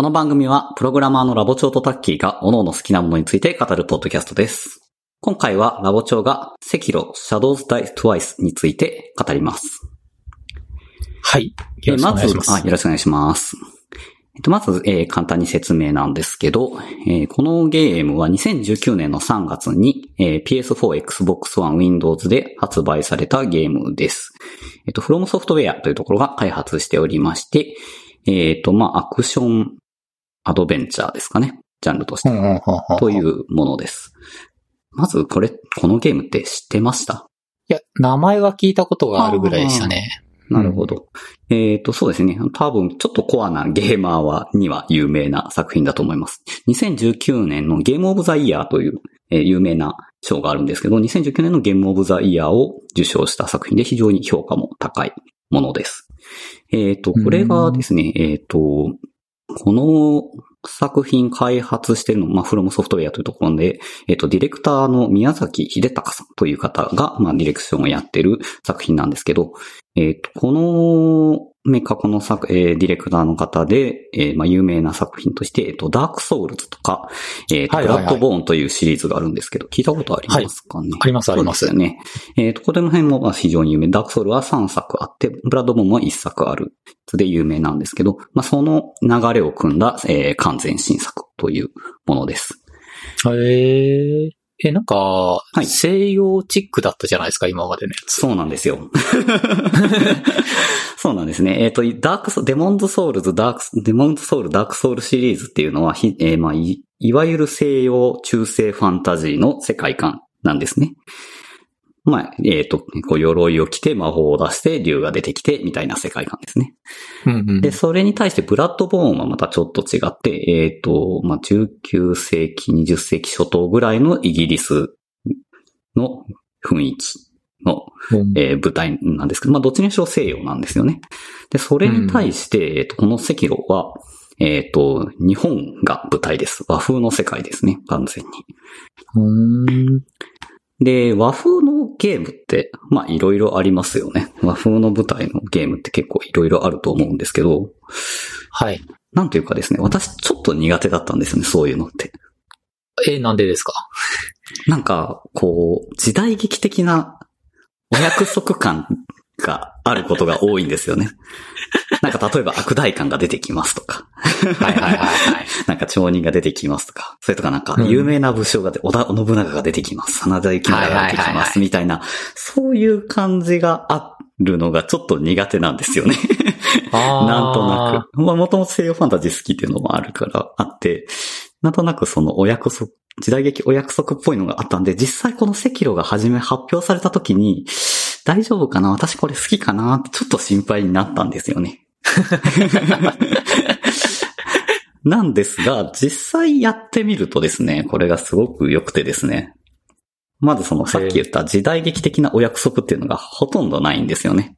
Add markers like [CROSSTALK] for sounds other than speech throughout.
この番組は、プログラマーのラボ長とタッキーが、各々好きなものについて語るポッドキャストです。今回は、ラボ長が、赤炉 Shadows Die Twice について語ります。はい。よろしくお願いします。えーまず、あよろしくお願いします。えっと、まず、えー簡単に説明なんですけど、えーこのゲームは2019年の3月に、えー PS4、Xbox One、Windows で発売されたゲームです。えっと、From Software というところが開発しておりまして、えっと、まあ、アクションアドベンチャーですかね。ジャンルとしてうんうんうんうんというものです。まず、これ、このゲームって知ってました？いや、名前は聞いたことがあるぐらいでしたね。なるほど。えっ、と、そうですね。多分、ちょっとコアなゲーマーは、には有名な作品だと思います。2019年のゲームオブザイヤーという、えー有名な賞があるんですけど、2019年のゲームオブザイヤーを受賞した作品で非常に評価も高いものです。えっ、と、これがですね、えっ、と、この作品開発してるの、まあ、フロムソフトウェアというところで、えっ、と、ディレクターの宮崎秀隆さんという方が、まあ、ディレクションをやってる作品なんですけど、えっ、と、このメーカー、この作、えーディレクターの方で、えーまあ、有名な作品として、えっ、と、ダークソウルズとか、えっ、と、はいはいはいブラッドボーンというシリーズがあるんですけど、聞いたことありますかね、ありますありますそうですよね。えっ、と、これの辺もまあ非常に有名。ダークソウルは3作あって、ブラッドボーンは1作ある。で有名なんですけど、まあ、その流れを汲んだ、えー完全新作というものです。へえ。え、なんか、い西洋チックだったじゃないですか、今までのやつ。そうなんですよ。[LAUGHS] そうなんですね。えっ、と、ダークソ、デモンズソウルズ、ダークス、デモンズソウル、ダークソウルシリーズっていうのは、ひえーまあい、いわゆる西洋中世ファンタジーの世界観なんですね。まあ、えっ、と、こう、鎧を着て魔法を出して竜が出てきて、みたいな世界観ですね。うんうん。で、それに対してブラッドボーンはまたちょっと違って、えっ、と、まあ、19世紀、20世紀初頭ぐらいのイギリスの雰囲気の、うんえー舞台なんですけど、まあ、どっちにしろ西洋なんですよね。で、それに対して、えっ、と、この赤炉は、えっ、と、日本が舞台です。和風の世界ですね、完全に。で、和風のゲームって、まあ、いろいろありますよね。和風の舞台のゲームって結構いろいろあると思うんですけど、はい。なんというかですね、私ちょっと苦手だったんですよね、そういうのって。え、なんでですか？なんか、こう、時代劇的なお約束感があることが多いんですよね。[LAUGHS] なんか例えば悪大官が出てきますとか、はいはいはいはい。[LAUGHS] なんか町人が出てきますとか、それとかなんかうん有名な武将がで、織田信長が出てきます、真田幸村が出てきます、みたいな、そういう感じがあるのがちょっと苦手なんですよね。[LAUGHS] なんとなく。まあ、もともと西洋ファンタジー好きっていうのもあるから、あって、なんとなくそのお約束、時代劇お約束っぽいのがあったんで、実際この赤炉が初め発表された時に、大丈夫かな？私これ好きかな？ってちょっと心配になったんですよね。[LAUGHS] なんですが、実際やってみるとですね、これがすごく良くてですね。まずそのさっき言った時代劇的なお約束っていうのがほとんどないんですよね。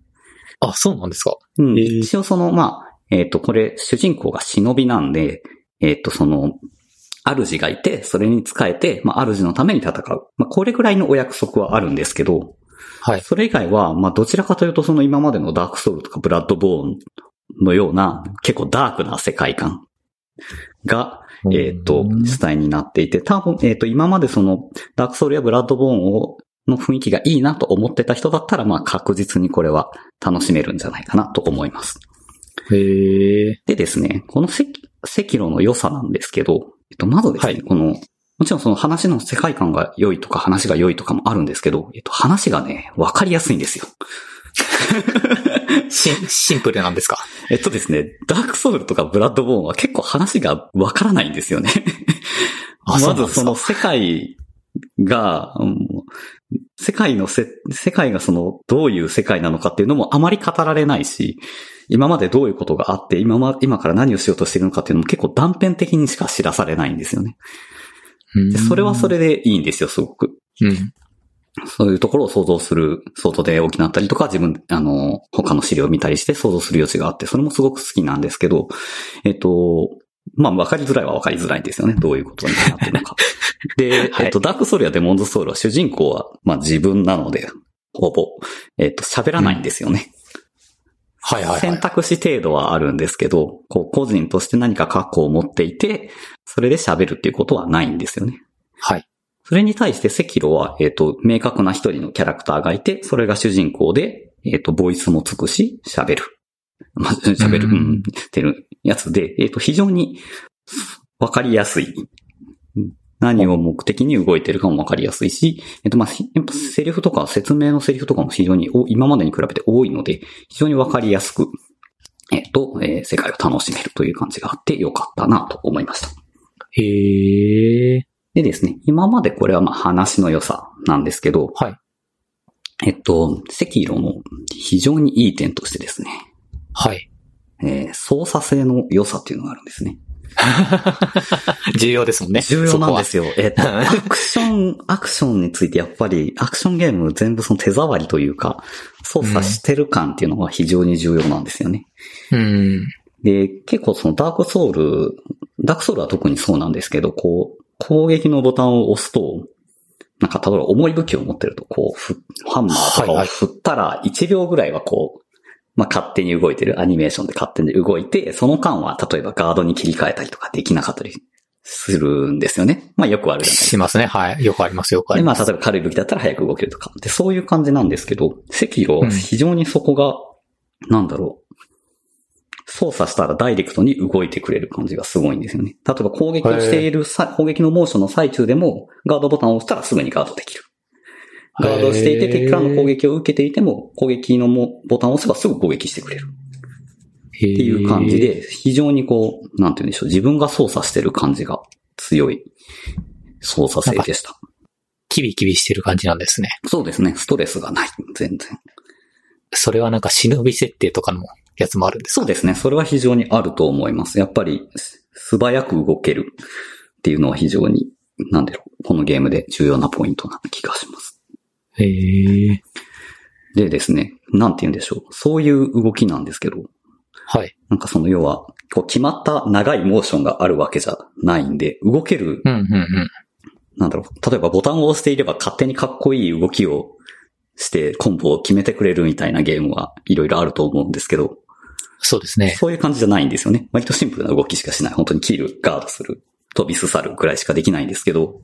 あ、そうなんですか。うん、一応その、まあ、えっ、と、これ、主人公が忍びなんで、えっ、と、その、主がいて、それに仕えて、まあ、主のために戦う。まあ、これくらいのお約束はあるんですけど、はい。それ以外は、まあ、どちらかというと、その今までのダークソウルとかブラッドボーンのような、結構ダークな世界観が、えっ、と、主体になっていて、多分、えっ、と、今までその、ダークソウルやブラッドボーンを、の雰囲気がいいなと思ってた人だったら、まあ、確実にこれは楽しめるんじゃないかなと思います。へえ。でですね、この赤赤炉の良さなんですけど、えっと、まずですね、はいこの、もちろんその話の世界観が良いとか話が良いとかもあるんですけど、えっと、話がね、わかりやすいんですよ。[LAUGHS] シン、シンプルなんですか？えっとですね、ダークソウルとかブラッドボーンは結構話がわからないんですよね。[LAUGHS] まずその世界が、うん世界のせ、世界がその、どういう世界なのかっていうのもあまり語られないし、今までどういうことがあって、今ま、今から何をしようとしているのかっていうのも結構断片的にしか知らされないんですよね。でそれはそれでいいんですよ、すごく。うん。そういうところを想像する、想像で大きなったりとか、自分、あの、他の資料を見たりして想像する余地があって、それもすごく好きなんですけど、えっと、まあ、わかりづらいはわかりづらいんですよね。どういうことになってるのか。[LAUGHS] で、はいえっと、ダークソウルやデモンズソウルは主人公は、まあ自分なので、ほぼ、えっと、喋らないんですよね。はいはいはい。選択肢程度はあるんですけど、こう、個人として何か過去を持っていて、それで喋るっていうことはないんですよね。はい。それに対してセキロは、えっ、と、明確な一人のキャラクターがいて、それが主人公で、えっ、と、ボイスもつくし、喋る。まあ、喋る、ううんん、ってるやつで、えっ、と、非常にわかりやすい。うん何を目的に動いてるかもわかりやすいし、えっ、と、まあ、ひやっぱセリフとか説明のセリフとかも非常にお今までに比べて多いので、非常にわかりやすく、えっ、と、えー世界を楽しめるという感じがあってよかったなと思いました。へえ。でですね、今までこれはまあ話の良さなんですけど、はい。えっと、赤色の非常にいい点としてですね、はい。えー操作性の良さっていうのがあるんですね。[LAUGHS] 重要ですもんね。重要なんですよ。よ。えっと、アクション、[LAUGHS] アクションについてやっぱり、アクションゲーム全部その手触りというか、操作してる感っていうのが非常に重要なんですよね。うん。で、結構そのダークソウル、ダークソウルは特にそうなんですけど、こう、攻撃のボタンを押すと、なんか例えば重い武器を持ってると、こう、ふハンマーとかを振ったら1秒ぐらいはこう、まあ、勝手に動いてる、アニメーションで勝手に動いて、その間は例えばガードに切り替えたりとかできなかったりするんですよね。まあよくあるじゃないですかしますね。はい。よくあります、よくあで、まあ、ります。例えば軽い武器だったら早く動けるとか。で、そういう感じなんですけど、赤色うん非常にそこが、なんだろう。操作したらダイレクトに動いてくれる感じがすごいんですよね。例えば攻撃をしているさ、攻撃のモーションの最中でも、ガードボタンを押したらすぐにガードできる。ガードをしていて、敵からの攻撃を受けていても、攻撃のもボタンを押せばすぐ攻撃してくれる。ってっていう感じ。で、非常にこう、なんて言うんでしょう。自分が操作してる感じが強い操作性でした。キビキビしてる感じなんですね。そうですね。ストレスがない。全然。それはなんか忍び設定とかのやつもあるんですか？そうですね。それは非常にあると思います。やっぱり、素早く動けるっていうのは非常に、なんだろう、このゲームで重要なポイントな気がします。へえ。でですね、なんて言うんでしょう。そういう動きなんですけど、はい。なんかその要は、こう決まった長いモーションがあるわけじゃないんで、動ける、うん、うん、うん。なんだろう、例えばボタンを押していれば勝手にかっこいい動きをしてコンボを決めてくれるみたいなゲームはいろいろあると思うんですけど、そうですね。そういう感じじゃないんですよね。割とシンプルな動きしかしない。本当に切る、ガードする、飛びすさるぐらいしかできないんですけど、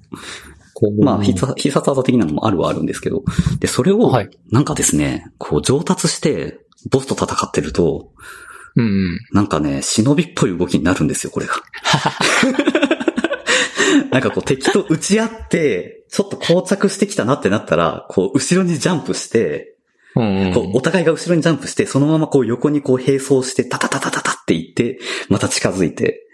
まあ、必殺必殺技的なのもあるはあるんですけど、で、それをはい、なんかですね、こう上達して、ボスと戦ってると、うんうん。なんかね、忍びっぽい動きになるんですよ、これが。[LAUGHS] なんかこう敵と打ち合って、ちょっと膠着してきたなってなったら、こう後ろにジャンプして。こうお互いが後ろにジャンプして、そのままこう横にこう並走して、タタタタタタって言って、また近づいて、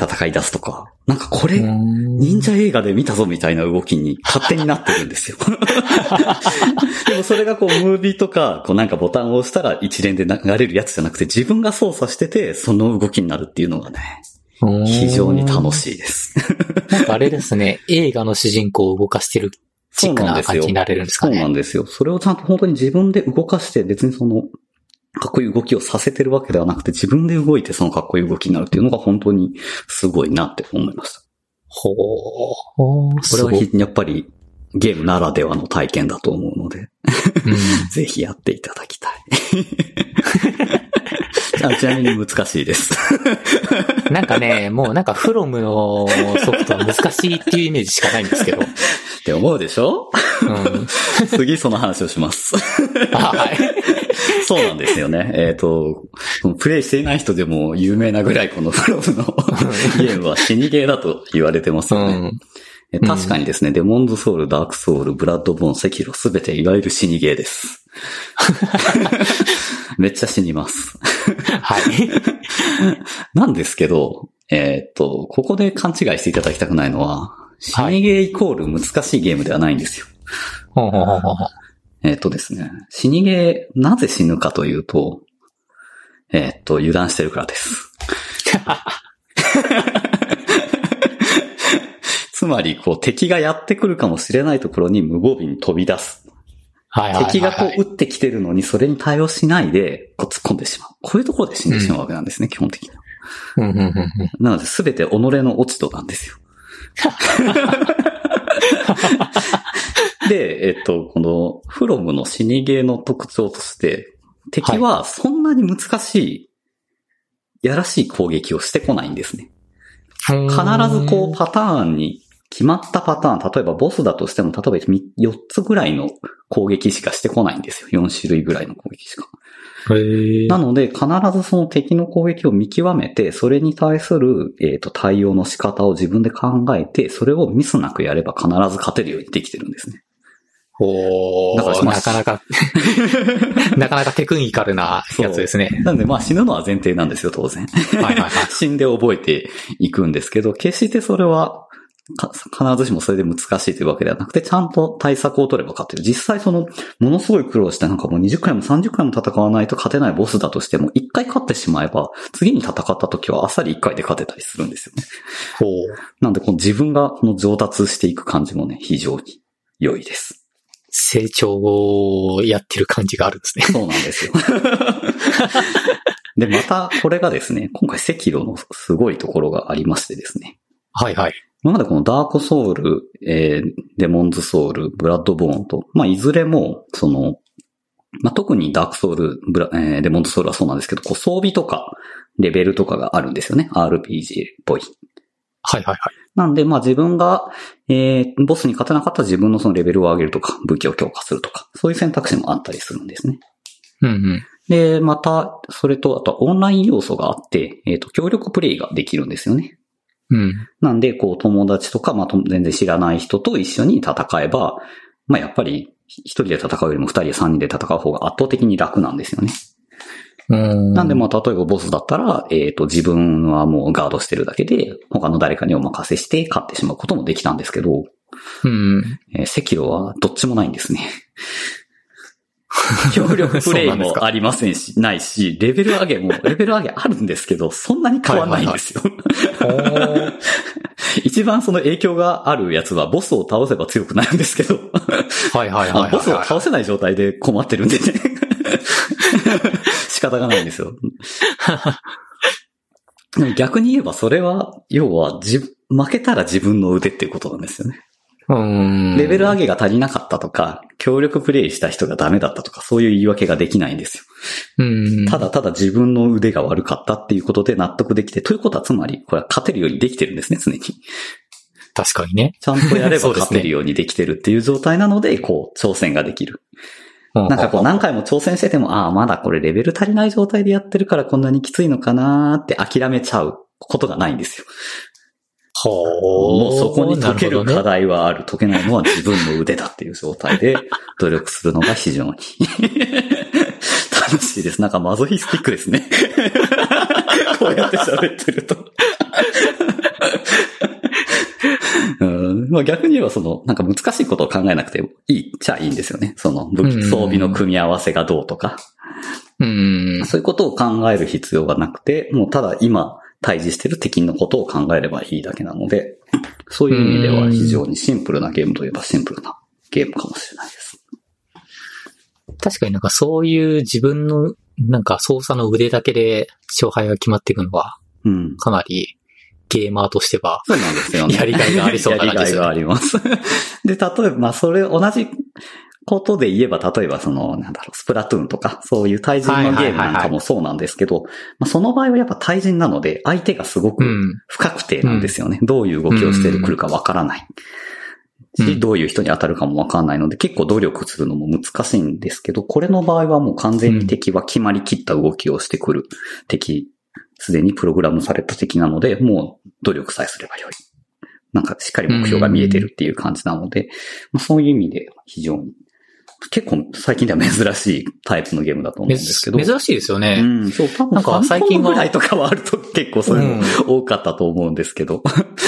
戦い出すとか。なんかこれ、うん忍者映画で見たぞみたいな動きに勝手になってるんですよ。[LAUGHS] でもそれがこうムービーとか、こうなんかボタンを押したら一連で流れるやつじゃなくて自分が操作しててその動きになるっていうのがね、非常に楽しいです。なんかあれですね、映画の主人公を動かしてるチックな感じになれるんですかそうなね。んですよ。それをちゃんと本当に自分で動かして別にその、かっこいい動きをさせてるわけではなくて自分で動いてそのかっこいい動きになるっていうのが本当にすごいなって思いました。ほう。ほう。これはひやっぱりゲームならではの体験だと思うので、[LAUGHS] ぜひやっていただきたい。あちなみに難しいです。う [LAUGHS] んなんかね、もうなんかフロムのソフトは難しいっていうイメージしかないんですけど。[LAUGHS] って思うでしょ？うん。[LAUGHS] 次その話をします。あはい。そうなんですよね。えっ、と、プレイしていない人でも有名なぐらいこのフロムのゲームは死にゲーだと言われてますうよね。ん。え確かにですね、デモンズソウル、ダークソウル、ブラッドボーン、セキロ、すべていわゆる死にゲーです。[LAUGHS] めっちゃ死にます。はい。[LAUGHS] なんですけど、えっ、と、ここで勘違いしていただきたくないのは、死はいにゲーイコール難しいゲームではないんですよ。ほうほうほうほうえっ、とですね、死にゲー、なぜ死ぬかというと、えっ、と、油断してるからです。[LAUGHS] つまり、こう、敵がやってくるかもしれないところに無防備に飛び出す。はいはいはいはい。敵がこう撃ってきてるのにそれに対応しないで、こう突っ込んでしまう。こういうところで死んでしまうわけなんですね、基本的には。うんうんうんうんなので、すべて己の落ち度なんですよ。[LAUGHS] で、えっと、この、フロムの死にゲーの特徴として、敵はそんなに難しい、やらしい攻撃をしてこないんですね。必ずこうパターンに決まったパターン、例えばボスだとしても、例えば4つぐらいの攻撃しかしてこないんですよ。4種類ぐらいの攻撃しか。なので、必ずその敵の攻撃を見極めて、それに対する、えっ、ー、と、対応の仕方を自分で考えて、それをミスなくやれば必ず勝てるようにできてるんですね。おだからなかなか [LAUGHS] なかなかテクニカルなやつですね。なんでまあ死ぬのは前提なんですよ、当然。はいはいはい、[LAUGHS] 死んで覚えていくんですけど、決してそれは必ずしもそれで難しいというわけではなくて、ちゃんと対策を取れば勝てる。実際その、ものすごい苦労してなんかもう20回も30回も戦わないと勝てないボスだとしても、1回勝ってしまえば、次に戦った時はあっさり1回で勝てたりするんですよね。ほう。なんでこの自分がこの上達していく感じもね、非常に良いです。成長をやってる感じがあるんですね。そうなんですよ。で、またこれがですね、今回赤炉のすごいところがありましてですね。はいはい。今までこのダークソウル、えー、デモンズソウル、ブラッドボーンと、まあ、いずれも、その、まあ、特にダークソウル、ブラ、えー、デモンズソウルはそうなんですけど、こう装備とか、レベルとかがあるんですよね。RPG っぽい。はいはいはい。なんで、まあ自分が、えー、ボスに勝てなかった自分のそのレベルを上げるとか、武器を強化するとか、そういう選択肢もあったりするんですね。うんうん。で、また、それと、あとオンライン要素があって、えっ、ー、と、協力プレイができるんですよね。うん。なんで、こう、友達とか、まあ、全然知らない人と一緒に戦えば、まあ、やっぱり、一人で戦うよりも二人や三人で戦う方が圧倒的に楽なんですよね。うんなんで、まあ、例えばボスだったら、えっ、ー、と、自分はもうガードしてるだけで、他の誰かにお任せして勝ってしまうこともできたんですけど、うん。えー、赤炉はどっちもないんですね。[LAUGHS] 協力プレイもありませんし、ないし、レベル上げも、[LAUGHS] レベル上げあるんですけど、そんなに変わらないんですよ。[LAUGHS] 一番その影響があるやつは、ボスを倒せば強くなるんですけど。はいはいはい、ボスを倒せない状態で困ってるんでね。仕方がないんですよ。でも逆に言えばそれは、要は、負けたら自分の腕っていうことなんですよね。レベル上げが足りなかったとか、協力プレイした人がダメだったとか、そういう言い訳ができないんですよ。ただただ自分の腕が悪かったっていうことで納得できて、ということはつまり、これは勝てるようにできてるんですね、常に。確かにね。ちゃんとやれば勝てるようにできてるっていう状態なので、こう、挑戦ができる。なんかこう何回も挑戦してても、ああ、まだこれレベル足りない状態でやってるからこんなにきついのかなーって諦めちゃうことがないんですよ。ほもうそこに解ける課題はある。ね、解けないのは自分の腕だっていう状態で努力するのが非常に [LAUGHS] 楽しいです。なんかマゾヒスティックですね。[LAUGHS] こうやって喋ってると [LAUGHS] うんまあ、逆に言えばその、なんか難しいことを考えなくていいっちゃいいんですよね。その武器装備の組み合わせがどうとか。うん、そういうことを考える必要がなくて、もうただ今対峙してる敵のことを考えればいいだけなので、そういう意味では非常にシンプルなゲームといえばシンプルなゲームかもしれないです。確かになんかそういう自分のなんか操作の腕だけで勝敗が決まっていくのは、うん。かなりゲーマーとしては、そうなんですよね。[LAUGHS] やりがいがありそうな感じです、ね、やりがいがあります。[LAUGHS] で、例えば、まあ、それ、同じことで言えば、例えばその、なんだろう、スプラトゥーンとか、そういう対人のゲームなんかもそうなんですけど、まあ、その場合はやっぱ対人なので、相手がすごく不確定なんですよね。うん、どういう動きをしてくるかわからない。し、どういう人に当たるかもわかんないので、結構努力するのも難しいんですけど、これの場合はもう完全に敵は決まりきった動きをしてくる敵、すでにプログラムされた敵なので、もう努力さえすればよい。なんかしっかり目標が見えてるっていう感じなので、まあ、そういう意味で非常に結構最近では珍しいタイプのゲームだと思うんですけど。珍しいですよね。うん、そう、多分なんか最近ぐらいとかはあると結構そういうの多かったと思うんですけど。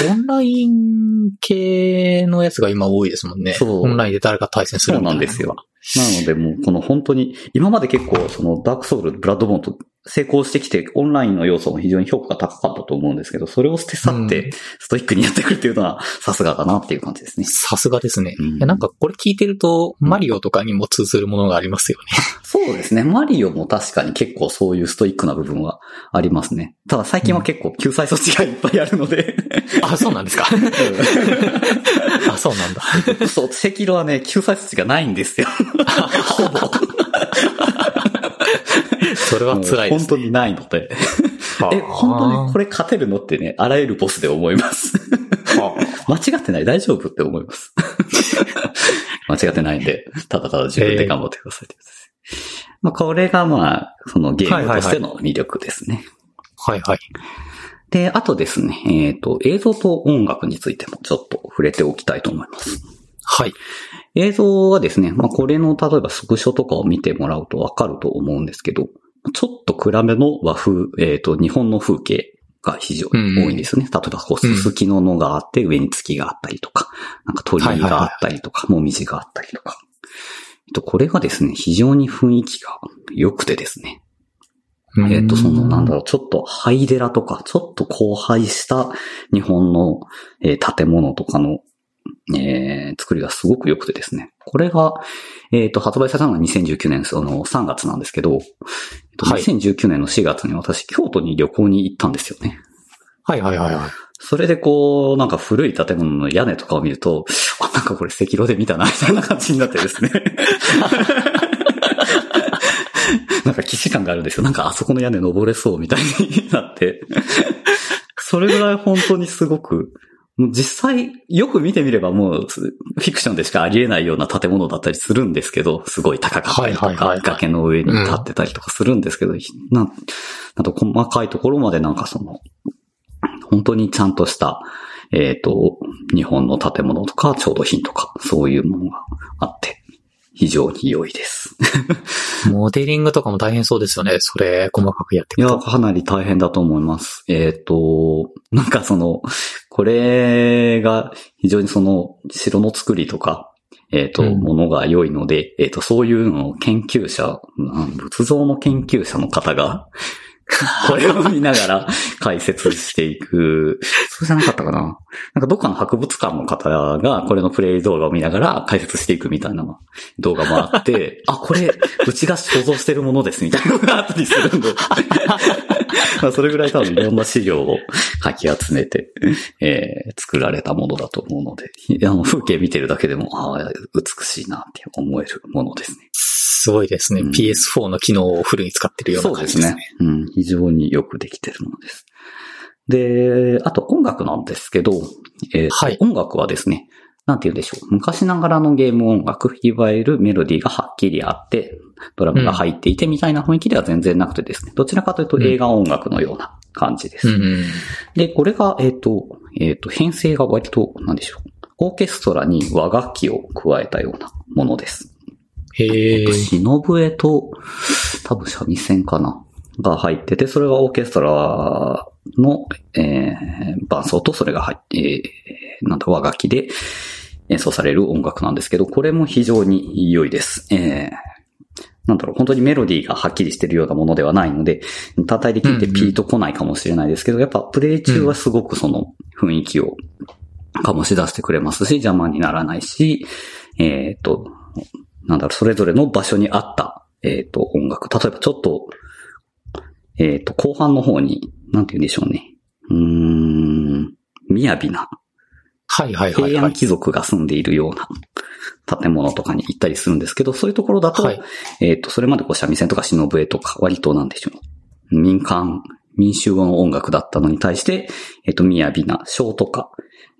オンライン系のやつが今多いですもんね。そう。オンラインで誰か対戦するそうなんですよ。なのでもうこの本当に、今まで結構そのダークソウル、ブラッドボーンと成功してきて、オンラインの要素も非常に評価が高かったと思うんですけど、それを捨て去って、ストイックにやってくるっていうのは、さすがだなっていう感じですね。さすがですね。うん、なんかこれ聞いてると、マリオとかにも通ずるものがありますよね。[LAUGHS] そうですね。マリオも確かに結構そういうストイックな部分はありますね。ただ最近は結構救済措置がいっぱいあるのであ、そうなんですか [LAUGHS] あ、そうなんだ。そう、赤色はね、救済措置がないんですよ。[LAUGHS] ほぼ。それは辛いです、ね。本当にないので。え、本当にこれ勝てるのってね、あらゆるボスで思います。[LAUGHS] 間違ってない大丈夫って思います。[LAUGHS] 間違ってないんで、ただただ自分で頑張ってくださいってやつです。まあ、これがまあ、そのゲームとしての魅力ですね。はいはい。で、あとですね、えっ、と、映像と音楽についてもちょっと触れておきたいと思います。はい。映像はですね、まあ、これの例えばスクショとかを見てもらうとわかると思うんですけど、ちょっと暗めの和風、えっ、と、日本の風景が非常に多いんですね。例えば、こう、すすきののがあって、上に月があったりとか、なんか鳥居があったりとか、もみじがあったりとか。えっと、これがですね、非常に雰囲気が良くてですね。えっと、その、なんだろう、ちょっと灰寺とか、ちょっと荒廃した日本の、えー建物とかの、えー作りがすごく良くてですね。これが、えっ、と、発売されたのが2019年、その3月なんですけど、えっとはい2019年の4月に私、京都に旅行に行ったんですよね。はいはいはいはい。それでこう、なんか古い建物の屋根とかを見ると、あ、なんかこれ赤色で見たな、みたいな感じになってですね。[LAUGHS] なんか既視感があるんですよ。なんかあそこの屋根登れそうみたいになって。それぐらい本当にすごく、実際よく見てみればもうフィクションでしかありえないような建物だったりするんですけど、すごい高かったりとかはいはいはいはい、崖の上に立ってたりとかするんですけど、なん、あと細かいところまでなんかその、本当にちゃんとした、えっ、と、日本の建物とか、調度品とか、そういうものがあって、非常に良いです。[LAUGHS] モデリングとかも大変そうですよね。それ、細かくやっていや。かなり大変だと思います。えっ、と、なんかその、これが非常にその、城の作りとか、えっ、と、うんものが良いので、えっ、と、そういうのを研究者、うん仏像の研究者の方が、[LAUGHS] これを見ながら解説していく。そうじゃなかったかななんかどっかの博物館の方がこれのプレイ動画を見ながら解説していくみたいな動画もあって、[LAUGHS] あ、これ、うちが想像してるものですみたいなのがあったりするんで。[LAUGHS] まあそれぐらい多分いろんな資料をかき集めて、えー作られたものだと思うので、あの風景見てるだけでも、ああ、美しいなって思えるものですね。すごいですね。うん PS4 の機能をフルに使ってるようなそうですね感じですね。。うん、非常によくできてるものです。で、あと音楽なんですけど、えーとはい音楽はですね、なんて言うんでしょう。昔ながらのゲーム音楽、いわゆるメロディーがはっきりあって、ドラムが入っていてみたいな雰囲気では全然なくてですね、どちらかというと映画音楽のような感じです。うんうん。で、これが、えっ、と、えっ、と、編成が割と、なんでしょう。オーケストラに和楽器を加えたようなものです。へえ。忍笛と、多分三味線かなが入ってて、それがオーケストラの、えー伴奏とそれが入って、えーなんだ、和楽器で演奏される音楽なんですけど、これも非常に良いです。えーなんだろう、本当にメロディーがはっきりしてるようなものではないので、叩いて聞いてピーと来ないかもしれないですけど、やっぱプレイ中はすごくその雰囲気を醸し出してくれますし、邪魔にならないし、えっ、と、なんだろう、それぞれの場所に合った、えっ、と、音楽。例えばちょっと、えっ、と、後半の方に、なんて言うんでしょうね。うーん、雅な、はいはいはいはい。平安貴族が住んでいるような建物とかに行ったりするんですけど、そういうところだと、はいえっ、と、それまでこう三味線とか忍笛とか、割となんでしょう。民間、民衆語の音楽だったのに対して、えっ、と、雅な章とか、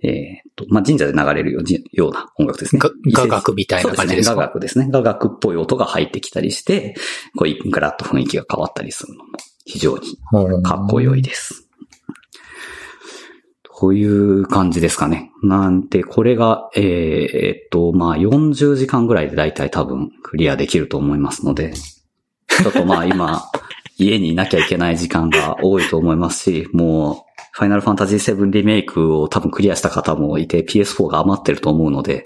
えっ、と、まあ、神社で流れるような音楽ですね。が雅楽みたいな感じですか？そうね。雅楽ですね。雅楽っぽい音が入ってきたりして、こう、ガラッと雰囲気が変わったりするのも非常にかっこよいです。という感じですかね。なんで、これが、えーえっと、まあ、40時間ぐらいでだいたい多分クリアできると思いますので、ちょっとまあ [LAUGHS] 今、家にいなきゃいけない時間が多いと思いますし、もう、ファイナルファンタジー7リメイクを多分クリアした方もいて PS4 が余ってると思うので、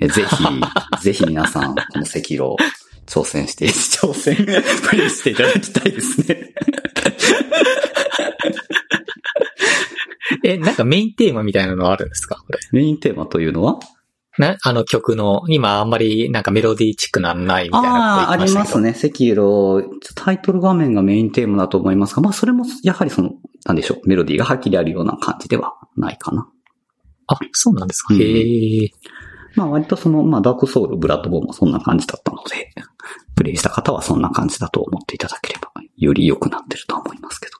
えぜひ、[LAUGHS] ぜひ皆さん、この赤色挑戦して、挑戦、[LAUGHS] プレイしていただきたいですね。[LAUGHS] え、なんかメインテーマみたいなのあるんですか？これ。メインテーマというのは？な、あの曲の、今あんまりなんかメロディーチックなのないみたいなああ、ありますね。赤色、タイトル画面がメインテーマだと思いますが、まあそれもやはりその、なんでしょう、メロディーがはっきりあるような感じではないかな。あ、そうなんですか。うんへえ。まあ割とその、まあダークソウル、ブラッドボーンもそんな感じだったので、プレイした方はそんな感じだと思っていただければより良くなってるとは思いますけど。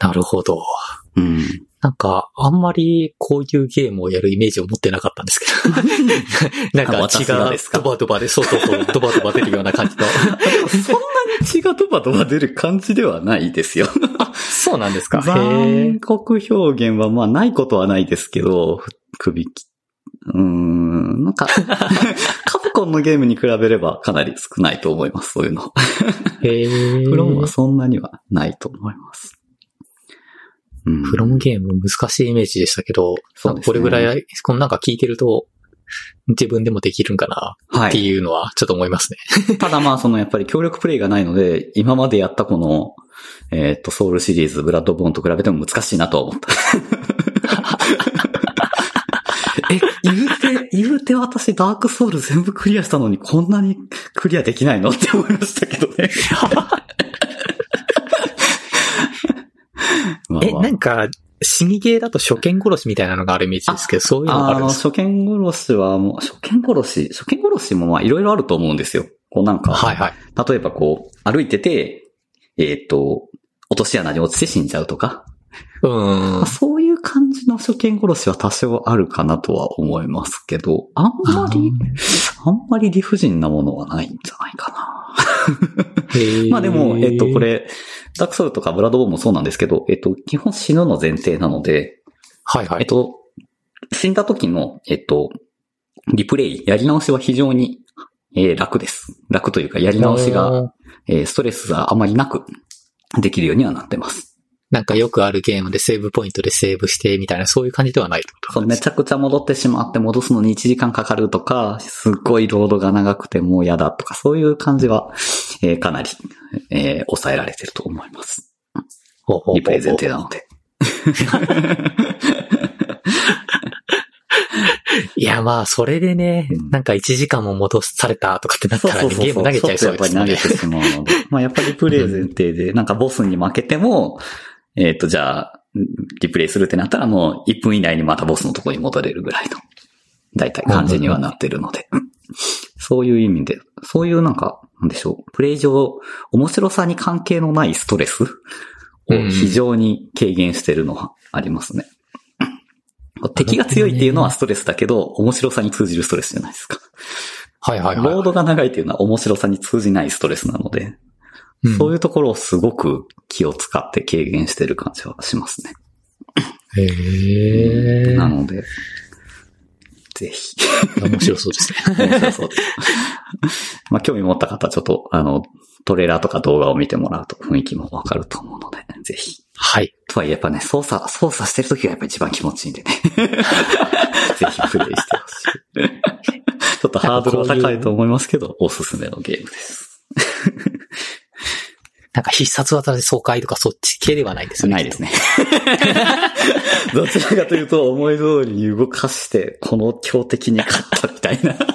なるほど。うん。なんか、あんまりこういうゲームをやるイメージを持ってなかったんですけど。[LAUGHS] なんか私血ががですか？ドバドバで、そうそうそう、ドバドバ出るような感じの。そんなに血がドバドバ出る感じではないですよ。そうなんですか？へ残酷表現はまあないことはないですけど、首き、うーん、なんか、カプコンのゲームに比べればかなり少ないと思います、そういうの。え。へえ。フロムはそんなにはないと思います。うん。フロムゲーム難しいイメージでしたけど、そうですねこれぐらい、このなんか聞いてると、自分でもできるんかなってはい。いうのはちょっと思いますね。[LAUGHS] ただまあ、そのやっぱり協力プレイがないので、今までやったこの、えっ、と、ソウルシリーズ、ブラッドボーンと比べても難しいなとは思った。[LAUGHS] え、言うて、私ダークソウル全部クリアしたのにこんなにクリアできないの？[LAUGHS] って思いましたけどね。ま [LAUGHS] あえ、まあなんか、死にゲーだと初見殺しみたいなのがあるイメージですけど、そういうのがあるんですか？初見殺しはもう、初見殺し、初見殺しもまあいろいろあると思うんですよ。こうなんか、はいはい。例えばこう、歩いてて、えっ、と、落とし穴に落ちて死んじゃうとか、うーんまあ。そういう感じの初見殺しは多少あるかなとは思いますけど、あんまり、あんまり理不尽なものはないんじゃないかな。[LAUGHS] まあでも、えっ、と、こ、れ、ダークソウルとかブラッドボーンもそうなんですけど、えっ、と、基本死ぬの前提なので、はいはい。えっと、死んだ時の、えっと、リプレイ、やり直しは非常に、えー楽です。楽というか、やり直しが、えーストレスがあまりなくできるようにはなってます。なんかよくあるゲームでセーブポイントでセーブしてみたいな、そういう感じではないってことそう、めちゃくちゃ戻ってしまって戻すの？に1時間かかるとか、すっごいロードが長くてもう嫌だとか、そういう感じは、えーかなり、えー抑えられてると思います。リプレイ前提なので。[LAUGHS] いや、まあ、それでね、うんなんか1時間も戻されたとかってなったら、ね、ゲーム投げちゃいそうですちょっとやっぱり投げ。てしまうので。まあやっぱりプレイ前提で、なんかボスに負けても、えっ、と、じゃあ、リプレイするってなったらもう1分以内にまたボスのところに戻れるぐらいの、だいたい感じにはなってるので。[LAUGHS] そういう意味で、そういうなんか、なんでしょう、プレイ上、面白さに関係のないストレスを非常に軽減してるのはありますね。敵が強いっていうのはストレスだけど、面白さに通じるストレスじゃないですか。はいはいはい。ロードが長いっていうのは面白さに通じないストレスなので、うんそういうところをすごく気を使って軽減してる感じはしますね。へえ。なので、ぜひ。面白そうですね。面白そうです。まあ、興味持った方はちょっと、あの、トレーラーとか動画を見てもらうと雰囲気もわかると思うので、ぜひ。はい。とはいえやっぱね、操作、操作してる時がやっぱ一番気持ちいいんでね。[LAUGHS] ぜひプレイしてほしい。ちょっとハードルは高いと思いますけど、おすすめのゲームです。なんか必殺技で爽快とかそっち系ではないんですよね。ないですね。どちらかというと、思い通りに動かして、この強敵に勝ったみたいな。[LAUGHS]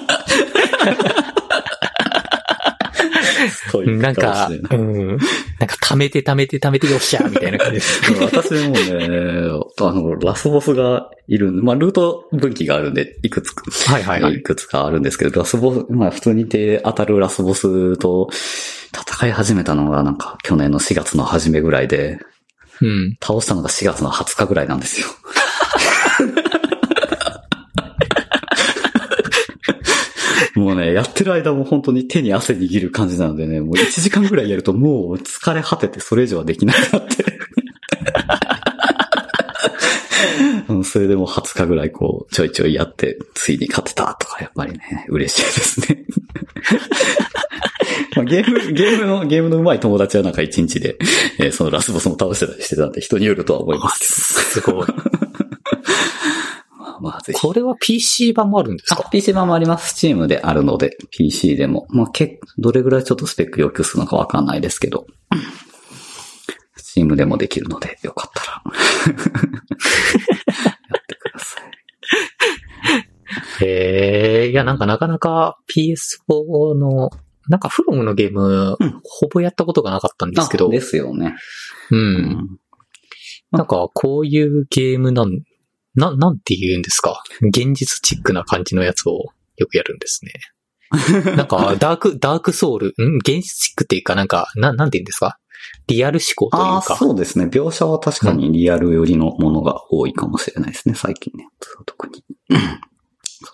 そういうなんか、うん。なんか溜めて溜めて溜めてよっしゃみたいな感じです。[LAUGHS] 私もね、あの、ラスボスがいるんで、まあ、ルート分岐があるんで、いくつか、はいはいはいいくつかあるんですけど、ラスボス、まあ、普通に手当たるラスボスと戦い始めたのが、なんか、去年の4月の初めぐらいで、うん。倒したのが4月の20日ぐらいなんですよ。[LAUGHS] もうね、やってる間も本当に手に汗握る感じなのでね、もう1時間ぐらいやるともう疲れ果ててそれ以上はできなくなって。[LAUGHS] うんそれでも20日ぐらいこう、ちょいちょいやって、ついに勝てたとか、やっぱりね、嬉しいですね。[LAUGHS] まあゲーム、ゲームの、ゲームの上手い友達はなんか1日で、えーそのラスボスも倒してたりしてたんで、人によるとは思いますすごい。まあ。これは PC 版もあるんですか？あ、PC 版もあります。Steam であるので、PC でも。まあ、けどれぐらいちょっとスペック要求するのかわかんないですけど。Steam でもできるので、よかったら。[LAUGHS] やってください。へえ、いや、なんかなかなか PS4 の、なんかフロムのゲーム、うんほぼやったことがなかったんですけど、あですよね。う。。うんなんかこういうゲームなん、な、なんて言うんですか？現実チックな感じのやつをよくやるんですね。[LAUGHS] なんか、ダーク、ダークソウル、ん？現実チックっていうかなんか、な、なんて言うんですか？リアル思考といああ、うか。そうですね。描写は確かにリアル寄りのものが多いかもしれないですね、最近ね。特に。[LAUGHS]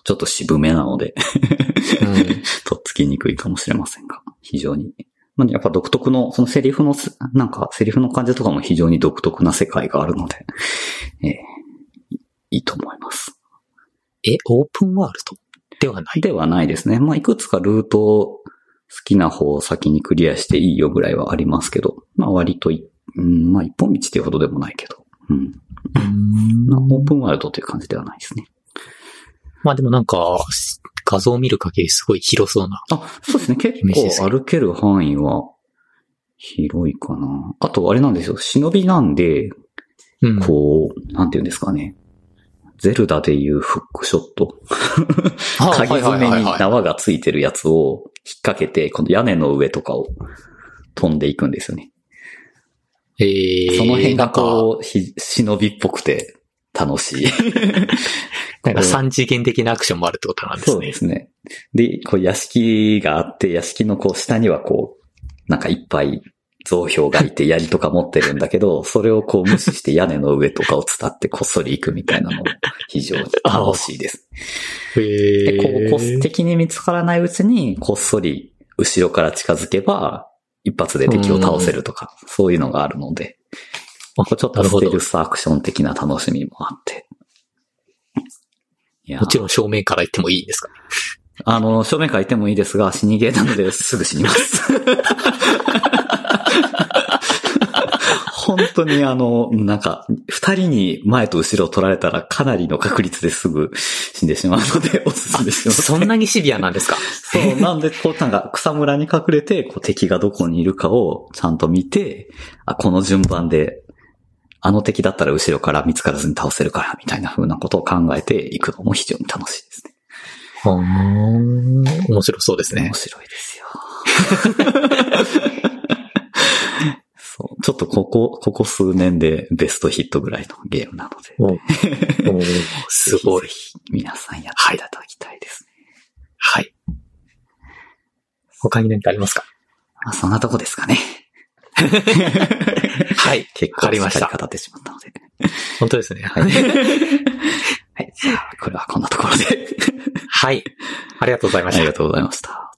ちょっと渋めなので、うん [LAUGHS] とっつきにくいかもしれませんが、非常に。まあやっぱ独特の、そのセリフのす、なんかセリフの感じとかも非常に独特な世界があるので、えーいいいと思います。え、オープンワールド？ではない。ではないですね。まあ、いくつかルートを好きな方を先にクリアしていいよぐらいはありますけど、まあ割とい、うん、まあ一本道っていうほどでもないけど、うん。まあオープンワールドという感じではないですね。まあでもなんか、画像を見る限りすごい広そうな。あ、そうですね。結構歩ける範囲は広いかな。あとあれなんですよ。忍びなんで、うん。こう、なんていうんですかね。ゼルダでいうフックショット。あ鍵爪に縄がついてるやつを引っ掛けて、この屋根の上とかを飛んでいくんですよね。えー、その辺がこう、ひ忍びっぽくて楽しい。[LAUGHS] なんか三次元的なアクションもあるってことなんですね。そうですね。で、こう屋敷があって、屋敷のこう下にはこう、なんかいっぱい造標がいて槍とか持ってるんだけど、[LAUGHS] それをこう無視して屋根の上とかを伝ってこっそり行くみたいなのも非常に [LAUGHS] 楽しいです。へで、こう、こ敵に見つからないうちに、こっそり後ろから近づけば、一発で敵を倒せるとか、そういうのがあるので、ちょっとステルスアクション的な楽しみもあって。いやもちろん正面から行ってもいいんですか？あの、正面からいてもいいですが、死にゲーなのですぐ死にます。[LAUGHS] [LAUGHS] 本当にあの、なんか、二人に前と後ろを取られたらかなりの確率ですぐ死んでしまうので、おすすめします。そんなにシビアなんですか？そう、なんで、こう、なんか、草むらに隠れて、こう、敵がどこにいるかをちゃんと見て、あ、この順番で、あの敵だったら後ろから見つからずに倒せるから、みたいな風なことを考えていくのも非常に楽しいですね。うーん。面白そうですね面。白いですよ。そう。ちょっとここ、ここ数年でベストヒットぐらいのゲームなので。お [LAUGHS] おーすごいぜ。ひぜひ皆さんやっていただきたいですね。はい。他に何かありますか？まあ、そんなとこですかね。[LAUGHS] はい。結構わかりまし語ってしまったので。本当ですね。はい。[LAUGHS] はい。じゃあ、これはこんなところで。はい。ありがとうございましたありが。とうございました。